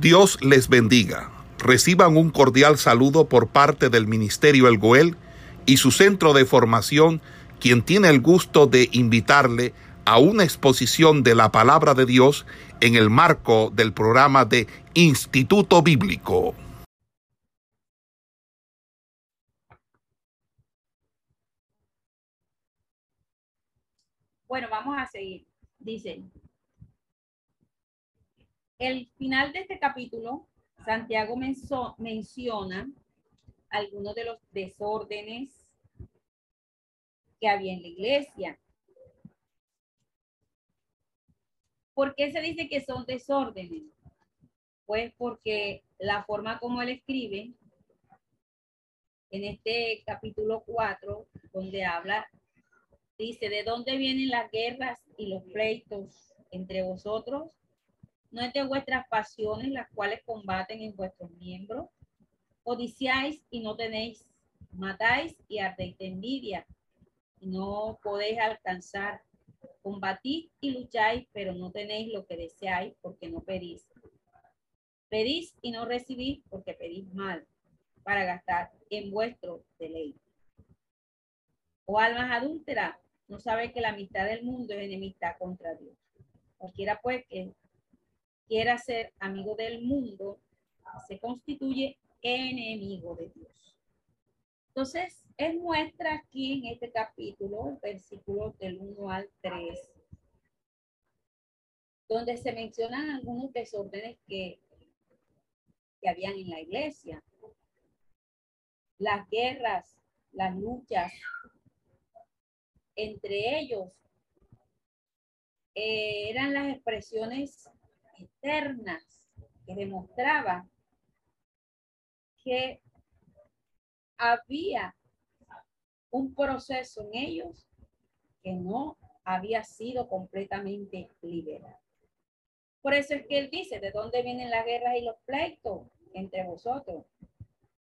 Dios les bendiga. Reciban un cordial saludo por parte del Ministerio El Goel y su centro de formación, quien tiene el gusto de invitarle a una exposición de la palabra de Dios en el marco del programa de Instituto Bíblico. Bueno, vamos a seguir. Dice, el final de este capítulo, Santiago menciona algunos de los desórdenes que había en la iglesia. ¿Por qué se dice que son desórdenes? Pues porque la forma como él escribe en este capítulo 4, donde habla, dice, ¿de dónde vienen las guerras y los pleitos entre vosotros? ¿No es de vuestras pasiones las cuales combaten en vuestros miembros? Odiciáis y no tenéis, matáis y ardéis de envidia y no podéis alcanzar. Combatid y lucháis, pero no tenéis lo que deseáis porque no pedís. Pedís y no recibís porque pedís mal para gastar en vuestro deleite. O almas adúlteras, no sabe que la amistad del mundo es enemistad contra Dios. Cualquiera pues que quiera ser amigo del mundo, se constituye enemigo de Dios. Entonces, él muestra aquí en este capítulo, el del 1 al 3, donde se mencionan algunos desórdenes que, que habían en la iglesia. Las guerras, las luchas entre ellos eh, eran las expresiones eternas que demostraban que había un proceso en ellos que no había sido completamente liberado. Por eso es que él dice, ¿de dónde vienen las guerras y los pleitos entre vosotros?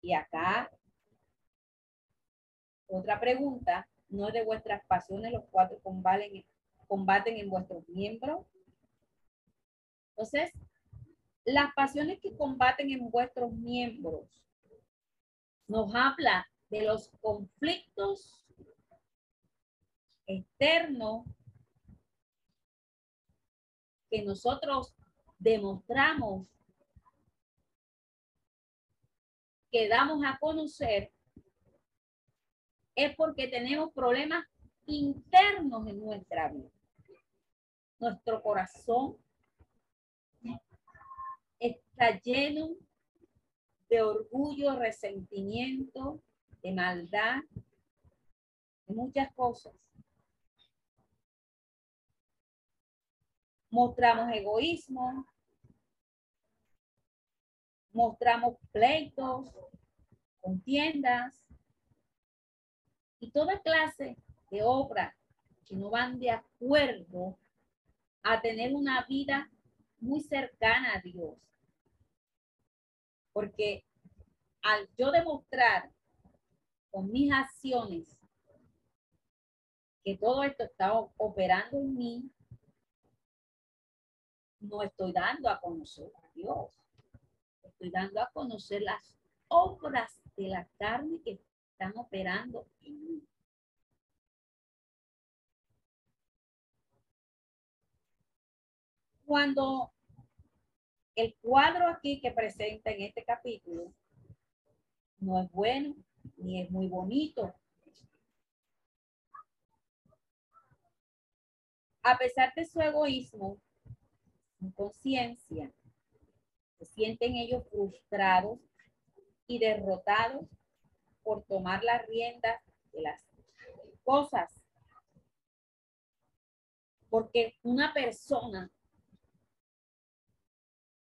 Y acá, otra pregunta, ¿no es de vuestras pasiones los cuatro combaten, combaten en vuestros miembros? Entonces, las pasiones que combaten en vuestros miembros nos habla de los conflictos externos que nosotros demostramos que damos a conocer es porque tenemos problemas internos en nuestra vida. Nuestro corazón está lleno de orgullo, resentimiento, de maldad, de muchas cosas. Mostramos egoísmo, mostramos pleitos, contiendas y toda clase de obras que no van de acuerdo a tener una vida muy cercana a Dios. Porque al yo demostrar con mis acciones que todo esto está operando en mí, no estoy dando a conocer a Dios. Estoy dando a conocer las obras de la carne que están operando en mí. Cuando el cuadro aquí que presenta en este capítulo no es bueno ni es muy bonito. A pesar de su egoísmo, su conciencia, se sienten ellos frustrados y derrotados por tomar las riendas de las cosas. Porque una persona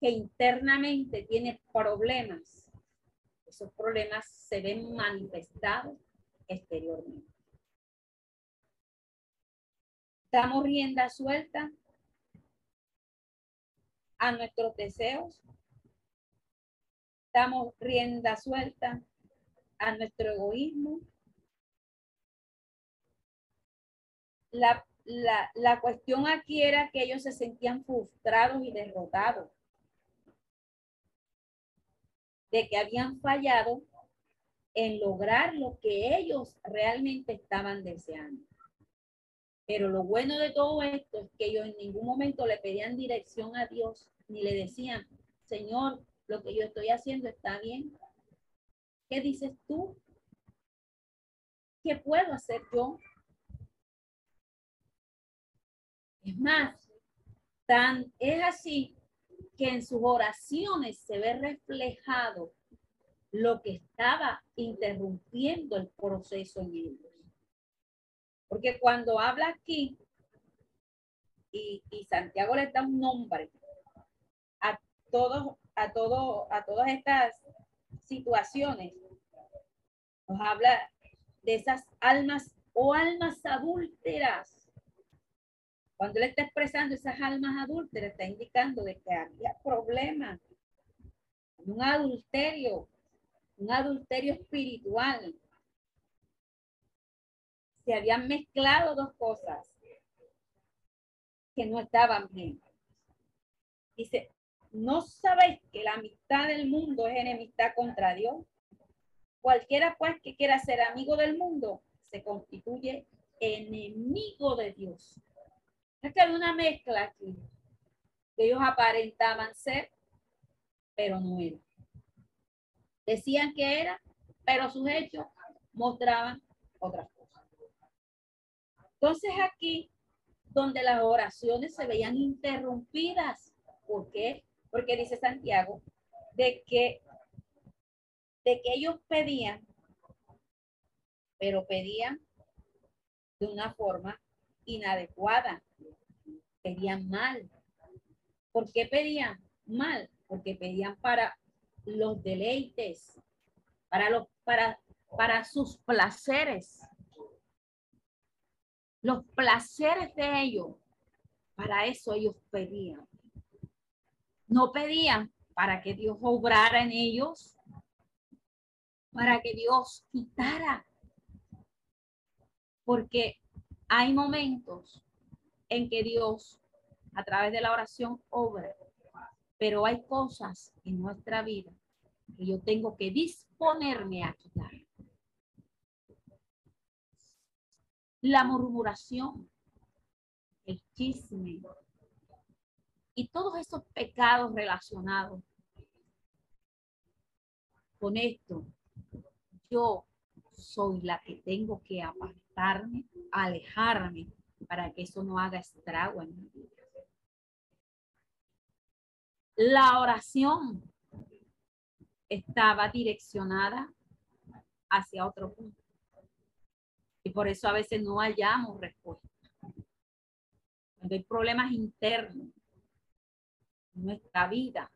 que internamente tiene problemas, esos problemas se ven manifestados exteriormente. Damos rienda suelta a nuestros deseos. Damos rienda suelta a nuestro egoísmo. La, la, la cuestión aquí era que ellos se sentían frustrados y derrotados de que habían fallado en lograr lo que ellos realmente estaban deseando. Pero lo bueno de todo esto es que ellos en ningún momento le pedían dirección a Dios ni le decían, Señor, lo que yo estoy haciendo está bien. ¿Qué dices tú? ¿Qué puedo hacer yo? Es más, tan es así que en sus oraciones se ve reflejado lo que estaba interrumpiendo el proceso en ellos. Porque cuando habla aquí, y, Santiago le da un nombre a todos, a todo, a todas estas situaciones, nos habla de esas almas o almas adúlteras cuando él está expresando esas almas adúlteras, está indicando de que había problemas, un adulterio, un adulterio espiritual. Se habían mezclado dos cosas que no estaban bien. Dice, ¿no sabéis que la amistad del mundo es enemistad contra Dios? Cualquiera pues que quiera ser amigo del mundo se constituye enemigo de Dios. Es que hay una mezcla aquí. ellos aparentaban ser, pero no eran. Decían que era, pero sus hechos mostraban otras cosas. Entonces aquí, donde las oraciones se veían interrumpidas, ¿por qué? Porque dice Santiago de que, de que ellos pedían, pero pedían de una forma inadecuada pedían mal. ¿Por qué pedían mal? Porque pedían para los deleites, para, los, para, para sus placeres. Los placeres de ellos, para eso ellos pedían. No pedían para que Dios obrara en ellos, para que Dios quitara. Porque hay momentos en que Dios, a través de la oración, obra. Pero hay cosas en nuestra vida que yo tengo que disponerme a quitar. La murmuración, el chisme y todos esos pecados relacionados con esto, yo soy la que tengo que apartarme, alejarme para que eso no haga estrago en mi vida. La oración estaba direccionada hacia otro punto. Y por eso a veces no hallamos respuesta. Cuando hay problemas internos en nuestra vida,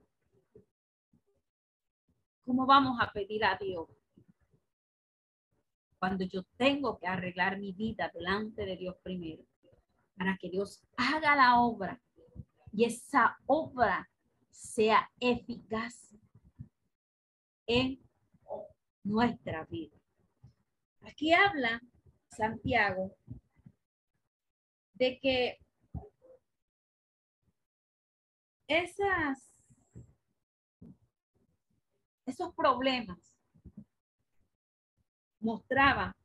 ¿cómo vamos a pedir a Dios cuando yo tengo que arreglar mi vida delante de Dios primero, para que Dios haga la obra y esa obra sea eficaz en nuestra vida. Aquí habla Santiago de que esas, esos problemas mostraba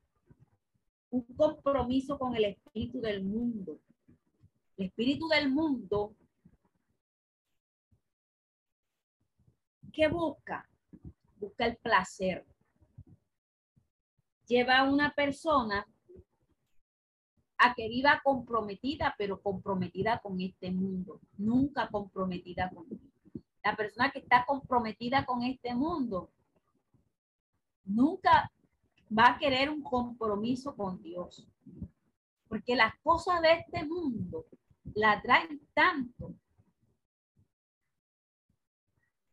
un compromiso con el espíritu del mundo. El espíritu del mundo, ¿qué busca? Busca el placer. Lleva a una persona a que viva comprometida, pero comprometida con este mundo, nunca comprometida con La persona que está comprometida con este mundo nunca va a querer un compromiso con Dios. Porque las cosas de este mundo la traen tanto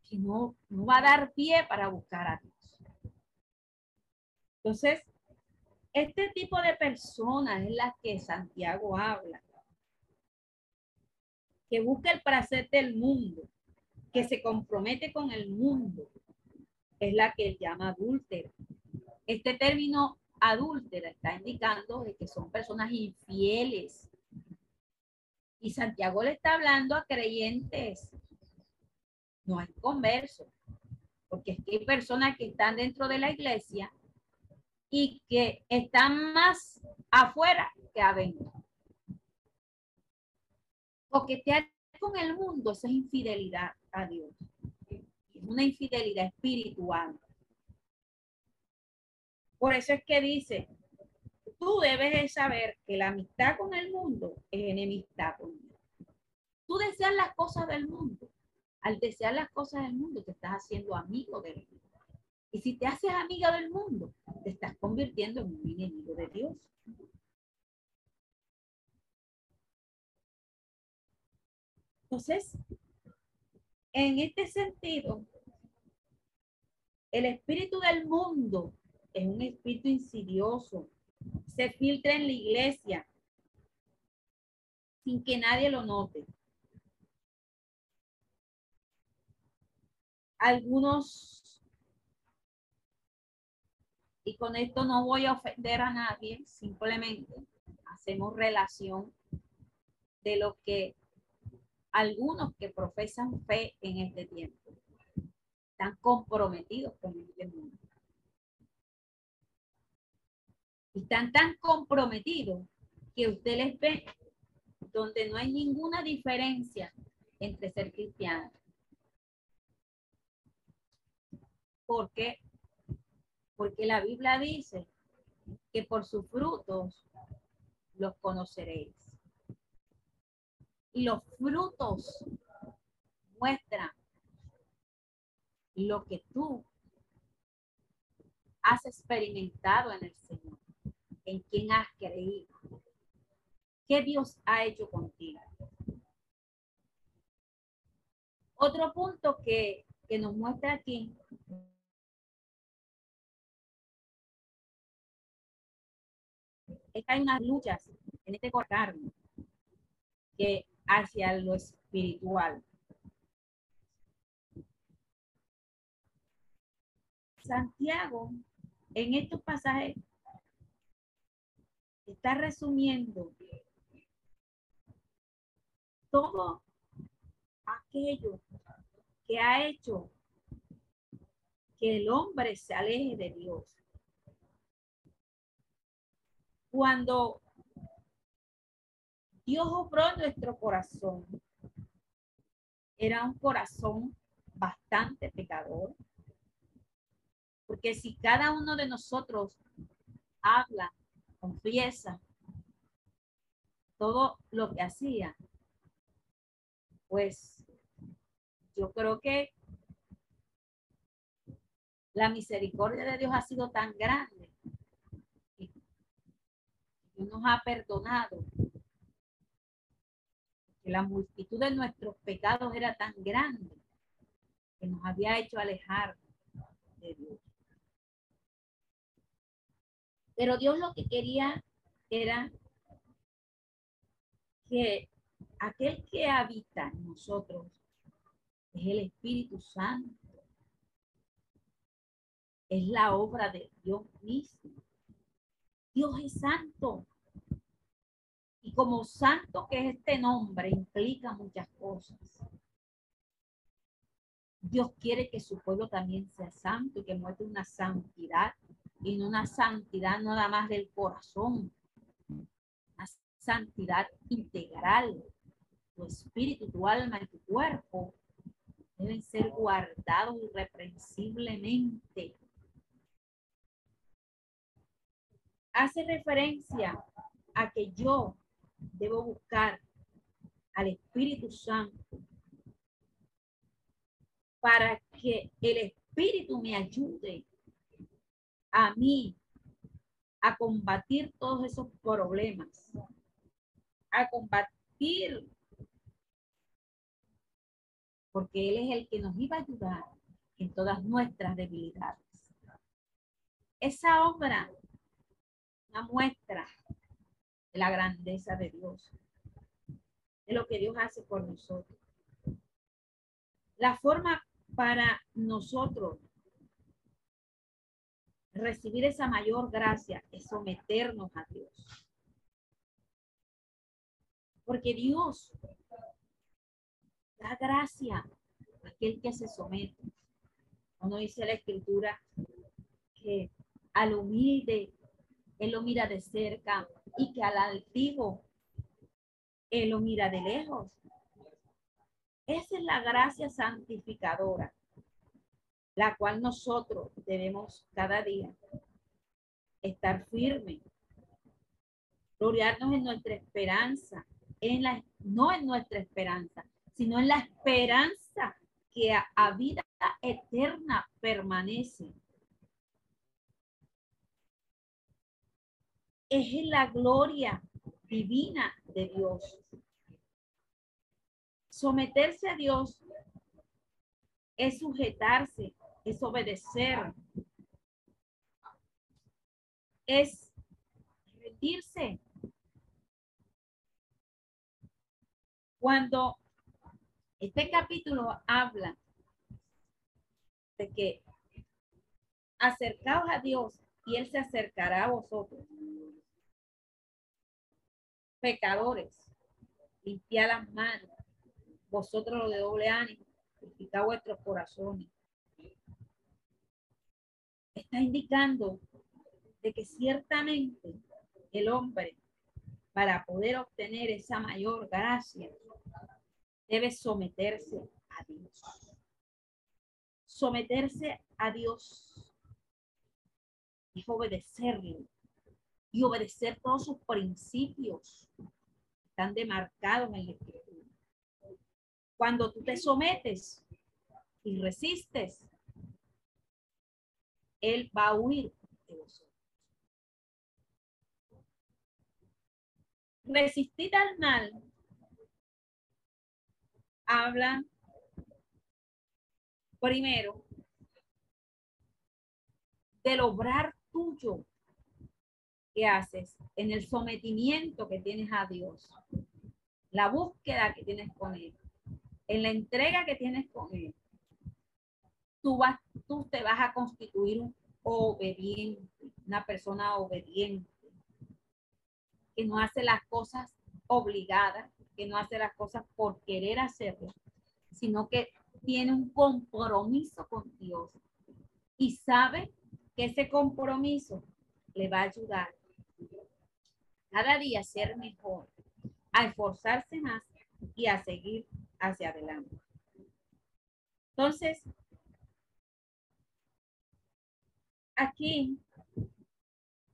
que no, no va a dar pie para buscar a Dios. Entonces, este tipo de personas es la que Santiago habla, que busca el placer del mundo, que se compromete con el mundo, es la que él llama adúltera. Este término adúltera está indicando que son personas infieles. Y Santiago le está hablando a creyentes, no es converso. Porque es que hay personas que están dentro de la iglesia y que están más afuera que adentro. Porque te con el mundo, esa es infidelidad a Dios. Es una infidelidad espiritual. Por eso es que dice, tú debes de saber que la amistad con el mundo es enemistad con Dios. Tú deseas las cosas del mundo. Al desear las cosas del mundo, te estás haciendo amigo del mundo. Y si te haces amiga del mundo, te estás convirtiendo en un enemigo de Dios. Entonces, en este sentido, el espíritu del mundo es un espíritu insidioso. Se filtra en la iglesia sin que nadie lo note. Algunos, y con esto no voy a ofender a nadie, simplemente hacemos relación de lo que algunos que profesan fe en este tiempo están comprometidos con este mundo. Están tan comprometidos que usted les ve donde no hay ninguna diferencia entre ser cristiano. ¿Por qué? Porque la Biblia dice que por sus frutos los conoceréis. Y los frutos muestran lo que tú has experimentado en el Señor, en quien has creído, qué Dios ha hecho contigo. Otro punto que, que nos muestra aquí es que hay unas luchas en este carne que hacia lo espiritual. Santiago, en estos pasajes, está resumiendo todo aquello que ha hecho que el hombre se aleje de Dios. Cuando Dios obró nuestro corazón. Era un corazón bastante pecador. Porque si cada uno de nosotros habla, confiesa todo lo que hacía, pues yo creo que la misericordia de Dios ha sido tan grande y nos ha perdonado que la multitud de nuestros pecados era tan grande que nos había hecho alejar de Dios. Pero Dios lo que quería era que aquel que habita en nosotros es el Espíritu Santo. Es la obra de Dios mismo. Dios es santo. Y como santo que es este nombre, implica muchas cosas. Dios quiere que su pueblo también sea santo y que muestre una santidad no una santidad nada más del corazón, una santidad integral. Tu espíritu, tu alma y tu cuerpo deben ser guardados irreprensiblemente. Hace referencia a que yo debo buscar al Espíritu Santo para que el Espíritu me ayude a mí a combatir todos esos problemas, a combatir, porque Él es el que nos iba a ayudar en todas nuestras debilidades. Esa obra, una muestra de la grandeza de Dios, de lo que Dios hace por nosotros. La forma para nosotros recibir esa mayor gracia es someternos a Dios. Porque Dios da gracia a aquel que se somete. Uno dice la escritura que al humilde él lo mira de cerca y que al altivo él lo mira de lejos. Esa es la gracia santificadora, la cual nosotros debemos cada día estar firmes, gloriarnos en nuestra esperanza, en la, no en nuestra esperanza, sino en la esperanza que a, vida eterna permanece. Es en la gloria divina de Dios. Someterse a Dios es sujetarse, es obedecer, es rendirse. Cuando este capítulo habla de que acercaos a Dios y Él se acercará a vosotros. Pecadores, limpiad las manos, vosotros los de doble ánimo, purificad vuestros corazones. Está indicando de que ciertamente el hombre, para poder obtener esa mayor gracia, debe someterse a Dios. Someterse a Dios es obedecerle y obedecer todos sus principios están demarcados en la escritura. Cuando tú te sometes y resistes, Él va a huir de vosotros. Resistir al mal habla primero del obrar tuyo que haces en el sometimiento que tienes a Dios, la búsqueda que tienes con Él, en la entrega que tienes con Él. Tú, vas, tú te vas a constituir un obediente, una persona obediente, que no hace las cosas obligadas, que no hace las cosas por querer hacerlo, sino que tiene un compromiso con Dios y sabe que ese compromiso le va a ayudar cada día a ser mejor, a esforzarse más y a seguir hacia adelante. Entonces, aquí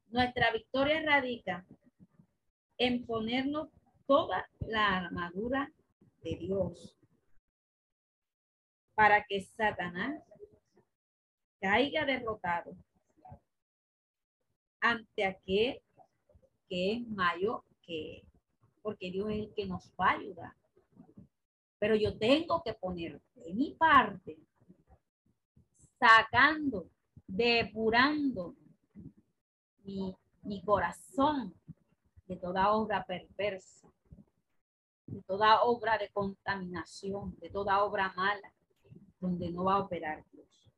nuestra victoria radica en ponernos toda la armadura de Dios para que Satanás caiga derrotado ante aquel que es mayor que porque Dios es el que nos va a ayudar. Pero yo tengo que poner de mi parte, sacando, depurando mi, corazón de toda obra perversa, de toda obra de contaminación, de toda obra mala, donde no va a operar Dios.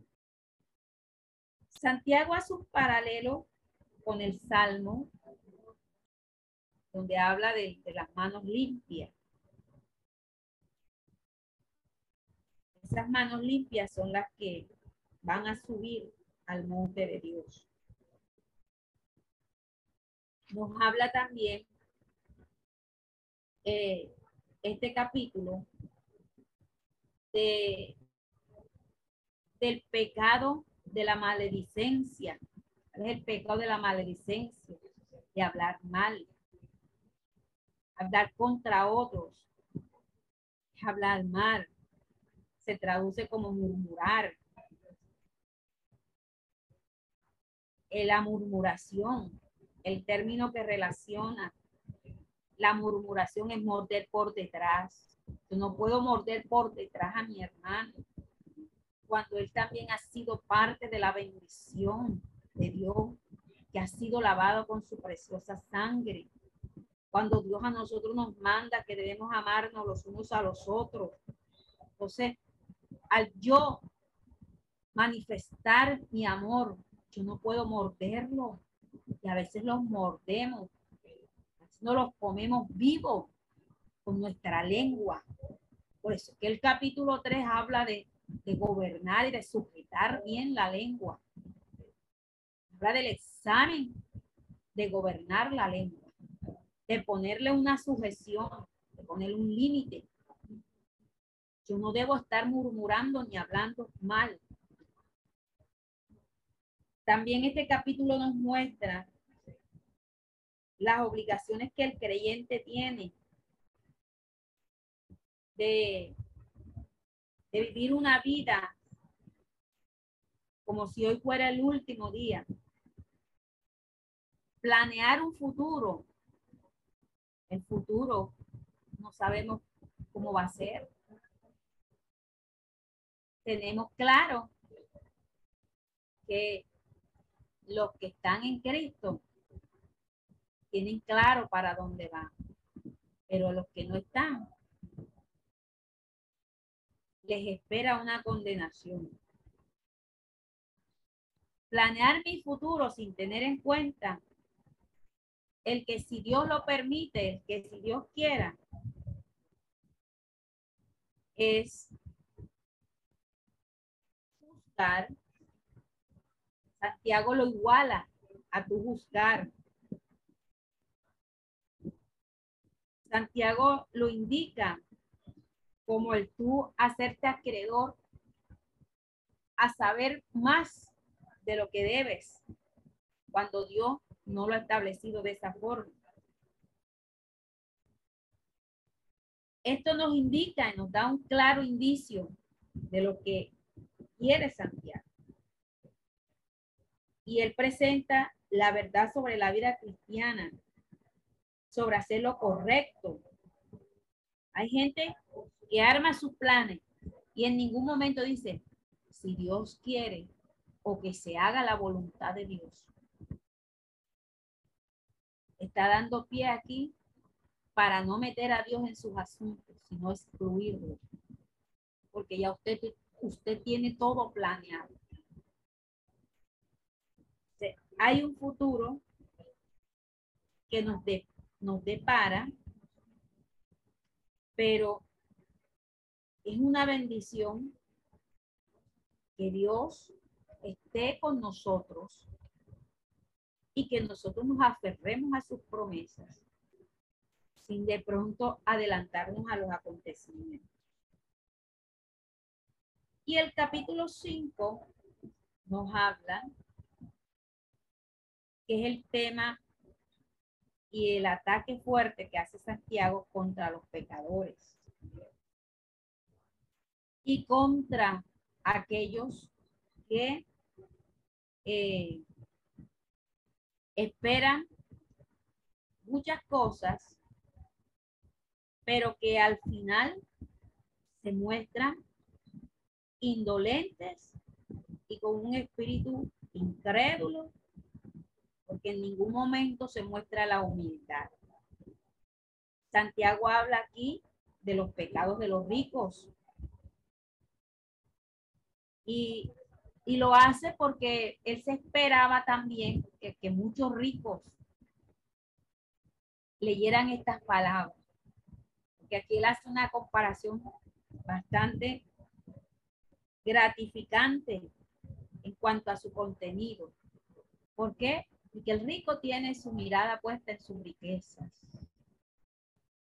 Santiago hace un paralelo con el Salmo, donde habla de, de las manos limpias. Esas manos limpias son las que van a subir al monte de Dios. Nos habla también eh, este capítulo de, del pecado de la maledicencia. Es el pecado de la maledicencia, de hablar mal, hablar contra otros, hablar mal. Se traduce como murmurar. La murmuración, el término que relaciona la murmuración es morder por detrás. Yo no puedo morder por detrás a mi hermano cuando él también ha sido parte de la bendición de Dios, que ha sido lavado con su preciosa sangre. Cuando Dios a nosotros nos manda que debemos amarnos los unos a los otros. Entonces, al yo manifestar mi amor, yo no puedo morderlo. Y a veces los mordemos. No los comemos vivos con nuestra lengua. Por eso que el capítulo 3 habla de de gobernar y de sujetar bien la lengua. Habla del examen de gobernar la lengua, de ponerle una sujeción, de ponerle un límite. Yo no debo estar murmurando ni hablando mal. También este capítulo nos muestra las obligaciones que el creyente tiene de, de vivir una vida como si hoy fuera el último día. Planear un futuro. El futuro no sabemos cómo va a ser. Tenemos claro que los que están en Cristo tienen claro para dónde van, pero los que no están, les espera una condenación. Planear mi futuro sin tener en cuenta el que si Dios lo permite, el que si Dios quiera, es buscar. Santiago lo iguala a tu buscar. Santiago lo indica como el tú hacerte acreedor a saber más de lo que debes cuando Dios no lo ha establecido de esa forma. Esto nos indica y nos da un claro indicio de lo que quiere Santiago. Y él presenta la verdad sobre la vida cristiana sobre hacer lo correcto. Hay gente que arma sus planes y en ningún momento dice, si Dios quiere o que se haga la voluntad de Dios. Está dando pie aquí para no meter a Dios en sus asuntos, sino excluirlo. Porque ya usted, usted tiene todo planeado. Hay un futuro que nos, de, nos depara, pero es una bendición que Dios esté con nosotros y que nosotros nos aferremos a sus promesas sin de pronto adelantarnos a los acontecimientos. Y el capítulo 5 nos habla, que es el tema y el ataque fuerte que hace Santiago contra los pecadores. Y contra aquellos que eh, esperan muchas cosas, pero que al final se muestran indolentes y con un espíritu incrédulo porque en ningún momento se muestra la humildad. Santiago habla aquí de los pecados de los ricos. Y, lo hace porque él se esperaba también que, que muchos ricos leyeran estas palabras. Porque aquí él hace una comparación bastante gratificante en cuanto a su contenido. ¿Por qué? Y que el rico tiene su mirada puesta en sus riquezas.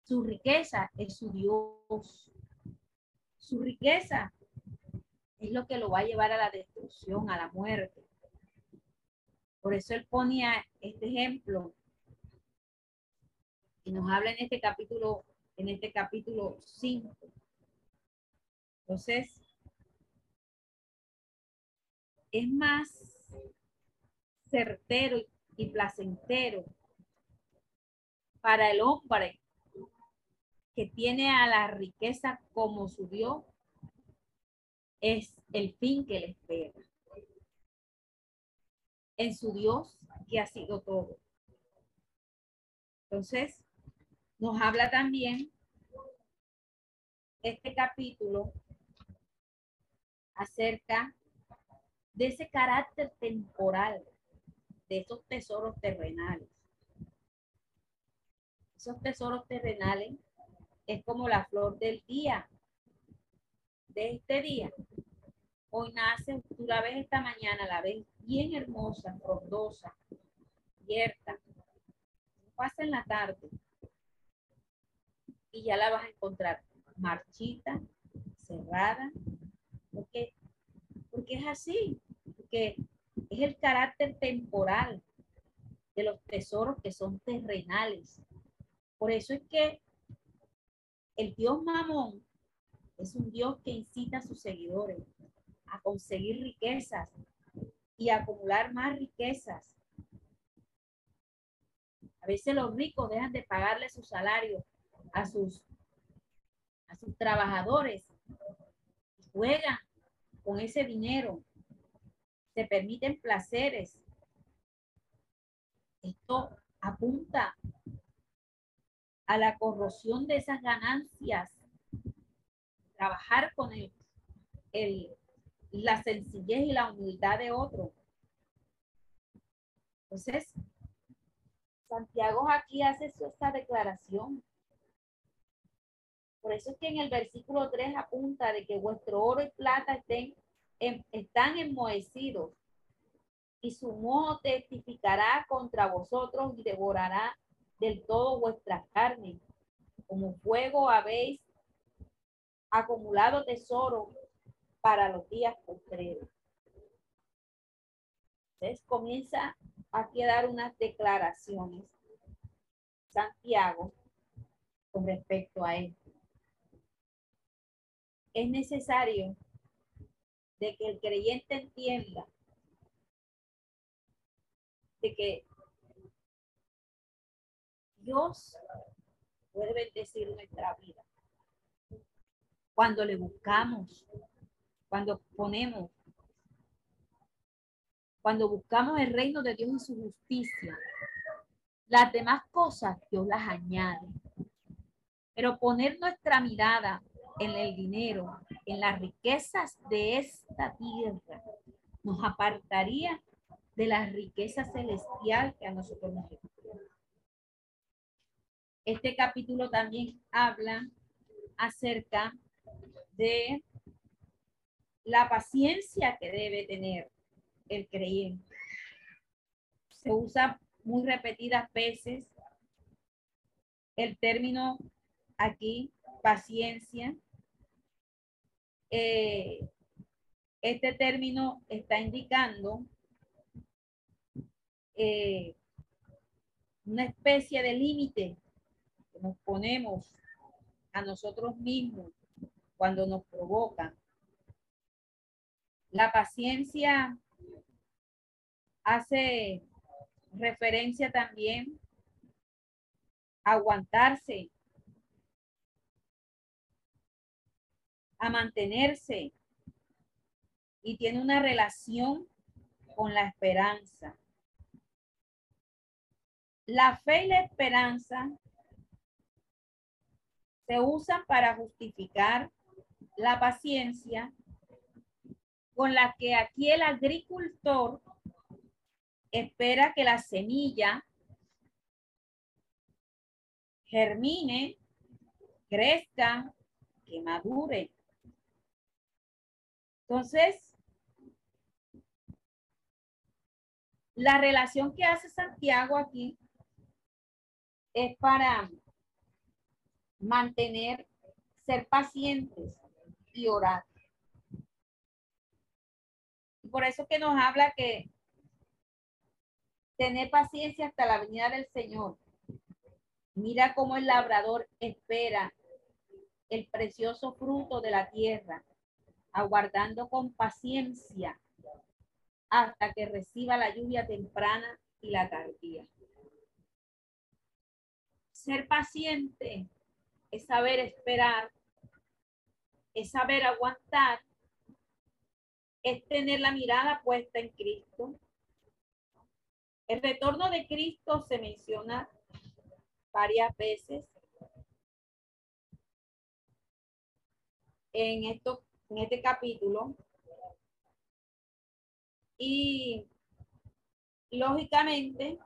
Su riqueza es su Dios. Su riqueza es lo que lo va a llevar a la destrucción, a la muerte. Por eso él ponía este ejemplo y nos habla en este capítulo, en este capítulo 5. Entonces, es más certero y y placentero para el hombre que tiene a la riqueza como su Dios, es el fin que le espera. En su Dios que ha sido todo. Entonces, nos habla también este capítulo acerca de ese carácter temporal de esos tesoros terrenales. Esos tesoros terrenales es como la flor del día, de este día, hoy nace, tú la ves esta mañana, la ves bien hermosa, frondosa, abierta. Pasa en la tarde y ya la vas a encontrar marchita, cerrada, porque, porque es así, porque es el carácter temporal de los tesoros que son terrenales. Por eso es que el Dios Mamón es un Dios que incita a sus seguidores a conseguir riquezas y acumular más riquezas. A veces los ricos dejan de pagarle su salario a sus, a sus trabajadores juegan con ese dinero, se permiten placeres. Esto apunta a la corrosión de esas ganancias. Trabajar con el, el, la sencillez y la humildad de otro. Entonces, Santiago aquí hace esta declaración. Por eso es que en el versículo 3 apunta de que vuestro oro y plata estén están enmohecidos y su moho testificará contra vosotros y devorará del todo vuestra carne. Como fuego habéis acumulado tesoro para los días postreros. Entonces comienza aquí a dar unas declaraciones Santiago con respecto a esto. Es necesario de que el creyente entienda de que Dios puede bendecir nuestra vida. Cuando le buscamos, cuando ponemos, cuando buscamos el reino de Dios y su justicia, las demás cosas Dios las añade. Pero poner nuestra mirada en el dinero, en las riquezas de esta tierra, nos apartaría de la riqueza celestial que a nosotros nos espera. Este capítulo también habla acerca de la paciencia que debe tener el creyente. Se usa muy repetidas veces el término aquí, paciencia, eh, este término está indicando eh, una especie de límite que nos ponemos a nosotros mismos cuando nos provocan. La paciencia hace referencia también a aguantarse a mantenerse y tiene una relación con la esperanza. La fe y la esperanza se usan para justificar la paciencia con la que aquí el agricultor espera que la semilla germine, crezca, que madure. Entonces, la relación que hace Santiago aquí es para mantener, ser pacientes y orar. Por eso que nos habla que tener paciencia hasta la venida del Señor. Mira cómo el labrador espera el precioso fruto de la tierra aguardando con paciencia hasta que reciba la lluvia temprana y la tardía. Ser paciente es saber esperar, es saber aguantar, es tener la mirada puesta en Cristo. El retorno de Cristo se menciona varias veces en estos en este capítulo. Y lógicamente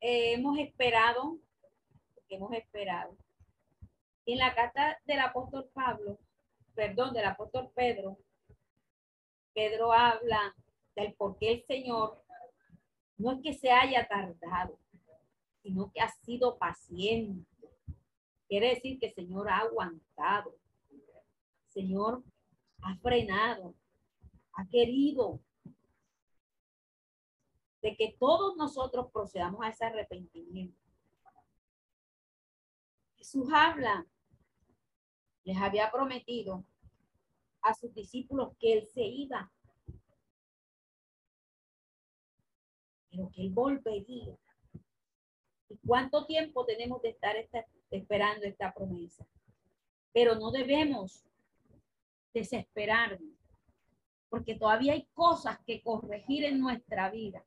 eh, hemos esperado, hemos esperado. En la carta del apóstol Pablo perdón, del apóstol Pedro, Pedro habla del por qué el Señor no es que se haya tardado, sino que ha sido paciente. Quiere decir que el Señor ha aguantado. Señor ha frenado, ha querido de que todos nosotros procedamos a ese arrepentimiento. Jesús habla, les había prometido a sus discípulos que él se iba, pero que él volvería. ¿Y cuánto tiempo tenemos de estar esperando esta promesa? Pero no debemos desesperarnos, porque todavía hay cosas que corregir en nuestra vida.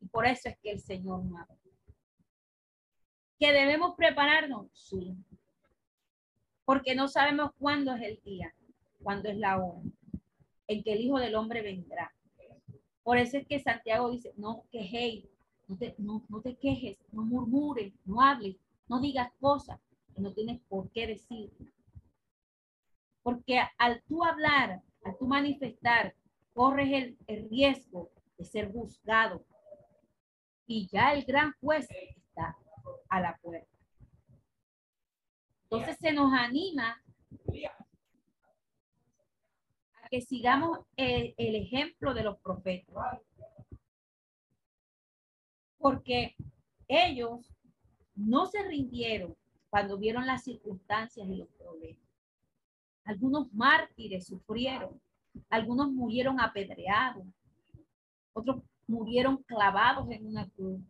Y por eso es que el Señor no habla. ¿Que debemos prepararnos? Sí. Porque no sabemos cuándo es el día, cuándo es la hora en que el Hijo del Hombre vendrá. Por eso es que Santiago dice, no quejéis, no te, no, no te quejes, no murmures, no hables, no digas cosas que no tienes por qué decir. Porque al tú hablar, al tú manifestar, corres el, riesgo de ser juzgado. Y ya el gran juez está a la puerta. Entonces se nos anima a que sigamos el ejemplo de los profetas. Porque ellos no se rindieron cuando vieron las circunstancias y los problemas. Algunos mártires sufrieron, algunos murieron apedreados, otros murieron clavados en una cruz,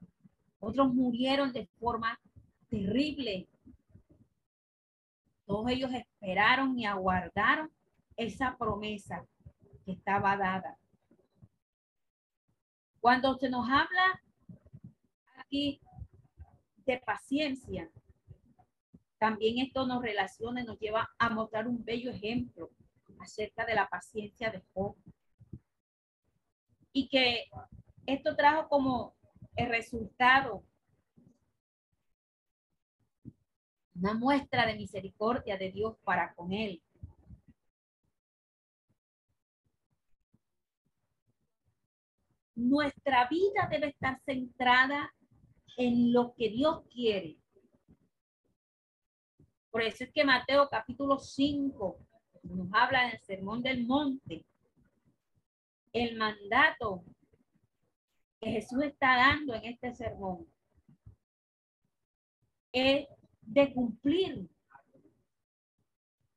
otros murieron de forma terrible. Todos ellos esperaron y aguardaron esa promesa que estaba dada. Cuando se nos habla aquí de paciencia, también esto nos relaciona y nos lleva a mostrar un bello ejemplo acerca de la paciencia de Job. Y que esto trajo como el resultado una muestra de misericordia de Dios para con él. Nuestra vida debe estar centrada en lo que Dios quiere. Por eso es que Mateo capítulo 5 nos habla del sermón del monte. El mandato que Jesús está dando en este sermón es de cumplir,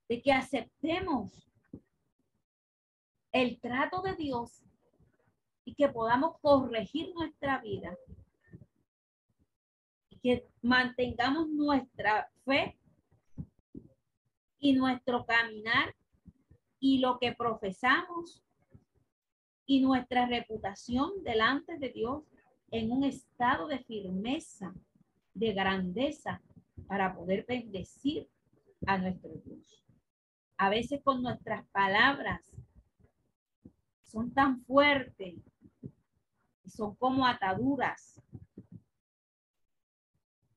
de que aceptemos el trato de Dios y que podamos corregir nuestra vida y que mantengamos nuestra fe y nuestro caminar y lo que profesamos y nuestra reputación delante de Dios en un estado de firmeza, de grandeza, para poder bendecir a nuestro Dios. A veces con nuestras palabras son tan fuertes, son como ataduras.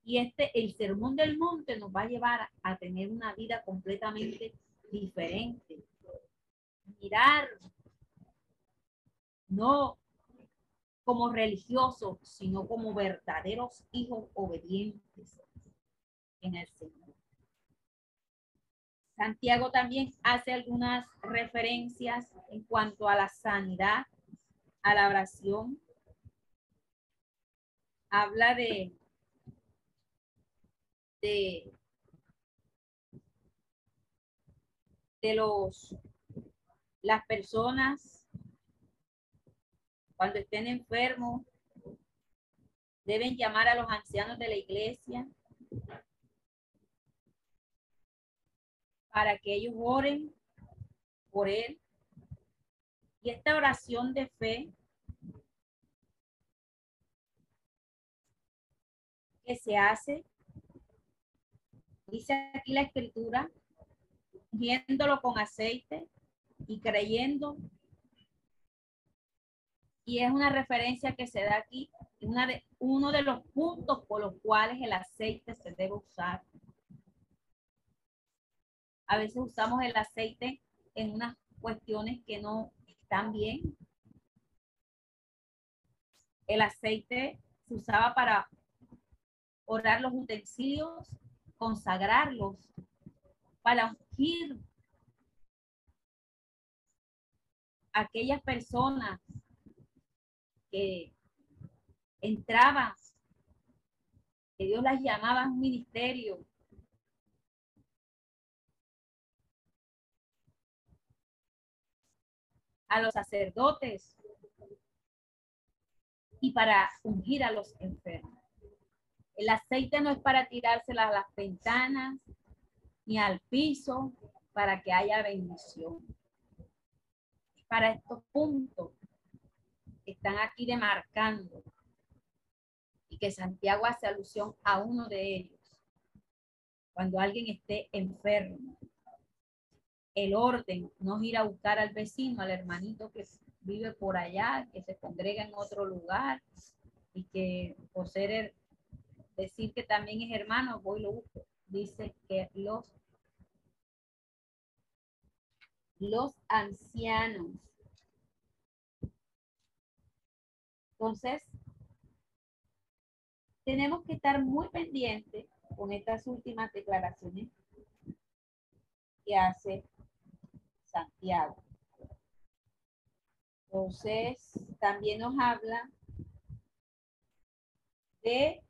Y este, el sermón del monte nos va a llevar a tener una vida completamente diferente. Mirar no como religiosos, sino como verdaderos hijos obedientes en el Señor. Santiago también hace algunas referencias en cuanto a la sanidad, a la oración. Habla de, de, de los, las personas cuando estén enfermos, deben llamar a los ancianos de la iglesia para que ellos oren por él. Y esta oración de fe que se hace, dice aquí la escritura, viéndolo con aceite y creyendo y es una referencia que se da aquí, una de, uno de los puntos por los cuales el aceite se debe usar. A veces usamos el aceite en unas cuestiones que no están bien. El aceite se usaba para orar los utensilios, consagrarlos, para ungir aquellas personas que entraban, que Dios las llamaba a un ministerio. A los sacerdotes y para ungir a los enfermos. El aceite no es para tirársela a las ventanas ni al piso para que haya bendición. Para estos puntos que están aquí demarcando y que Santiago hace alusión a uno de ellos. Cuando alguien esté enfermo, el orden no es ir a buscar al vecino, al hermanito que vive por allá, que se congrega en otro lugar y que por ser decir que también es hermano, voy lo busco. Dice que los, los ancianos. Entonces, tenemos que estar muy pendientes con estas últimas declaraciones que hace Santiago. Entonces, también nos habla de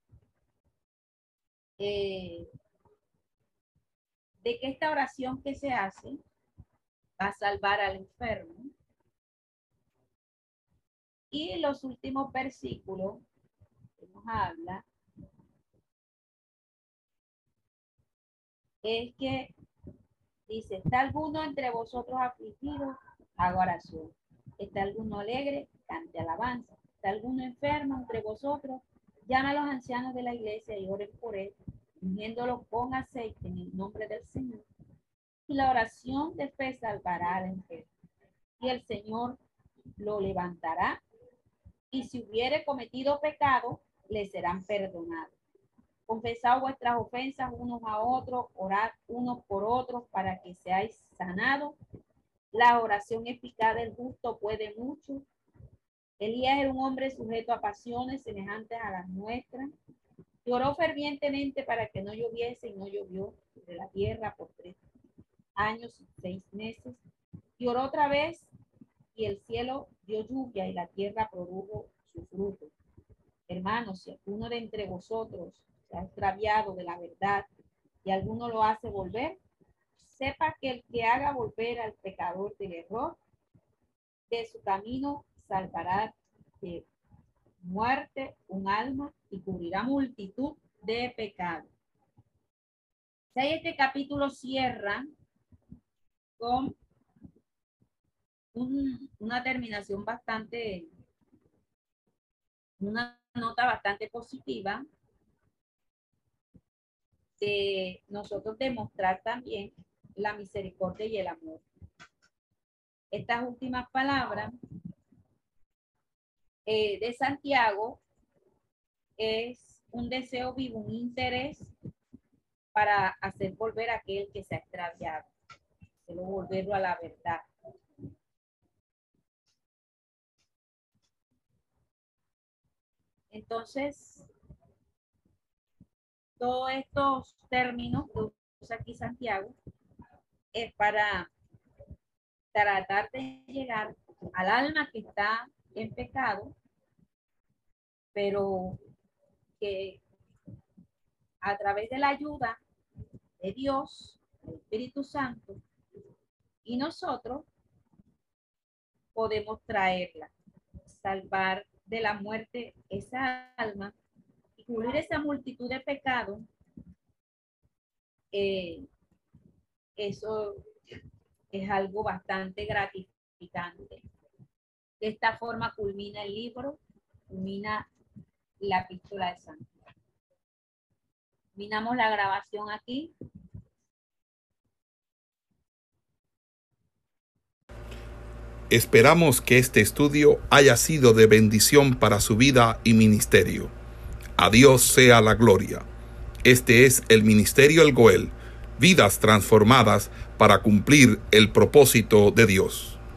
eh, de que esta oración que se hace va a salvar al enfermo. Y los últimos versículos que nos habla es que dice, ¿está alguno entre vosotros afligido? Haga oración. ¿Está alguno alegre? Cante alabanza. ¿Está alguno enfermo entre vosotros? Llama a los ancianos de la iglesia y oren por él, con aceite en el nombre del Señor. Y la oración de fe salvará al enfermo. Y el Señor lo levantará. Y si hubiere cometido pecado, le serán perdonados. Confesad vuestras ofensas unos a otros, orad unos por otros para que seáis sanados. La oración eficaz del justo puede mucho Elías era un hombre sujeto a pasiones semejantes a las nuestras. Lloró fervientemente para que no lloviese y no llovió de la tierra por tres años y seis meses. Lloró otra vez y el cielo dio lluvia y la tierra produjo su fruto. Hermanos, si alguno de entre vosotros se ha extraviado de la verdad y alguno lo hace volver, sepa que el que haga volver al pecador del error de su camino salvará de muerte un alma y cubrirá multitud de pecados. Este capítulo cierra con una terminación bastante, una nota bastante positiva de nosotros demostrar también la misericordia y el amor. Estas últimas palabras eh, de Santiago es un deseo vivo, un interés para hacer volver a aquel que se ha extraviado, hacerlo volverlo a la verdad. Entonces, todos estos términos que usa aquí Santiago es para tratar de llegar al alma que está en pecado, pero que a través de la ayuda de Dios, el Espíritu Santo, y nosotros podemos traerla, salvar de la muerte esa alma y cubrir esa multitud de pecados. Eh, eso es algo bastante gratificante. De esta forma culmina el libro, culmina la epístola de Santiago. Terminamos la grabación aquí. Esperamos que este estudio haya sido de bendición para su vida y ministerio. A Dios sea la gloria. Este es el Ministerio El Goel, vidas transformadas para cumplir el propósito de Dios.